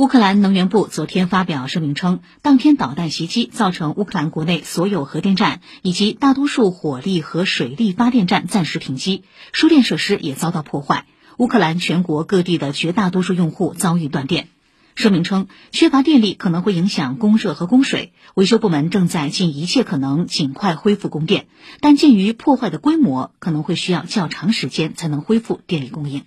乌克兰能源部昨天发表声明称当天导弹袭击造成乌克兰国内所有核电站以及大多数火力和水力发电站暂时停机输电设施也遭到破坏乌克兰全国各地的绝大多数用户遭遇断电。声明称缺乏电力可能会影响供热和供水维修部门正在尽一切可能尽快恢复供电但鉴于破坏的规模可能会需要较长时间才能恢复电力供应。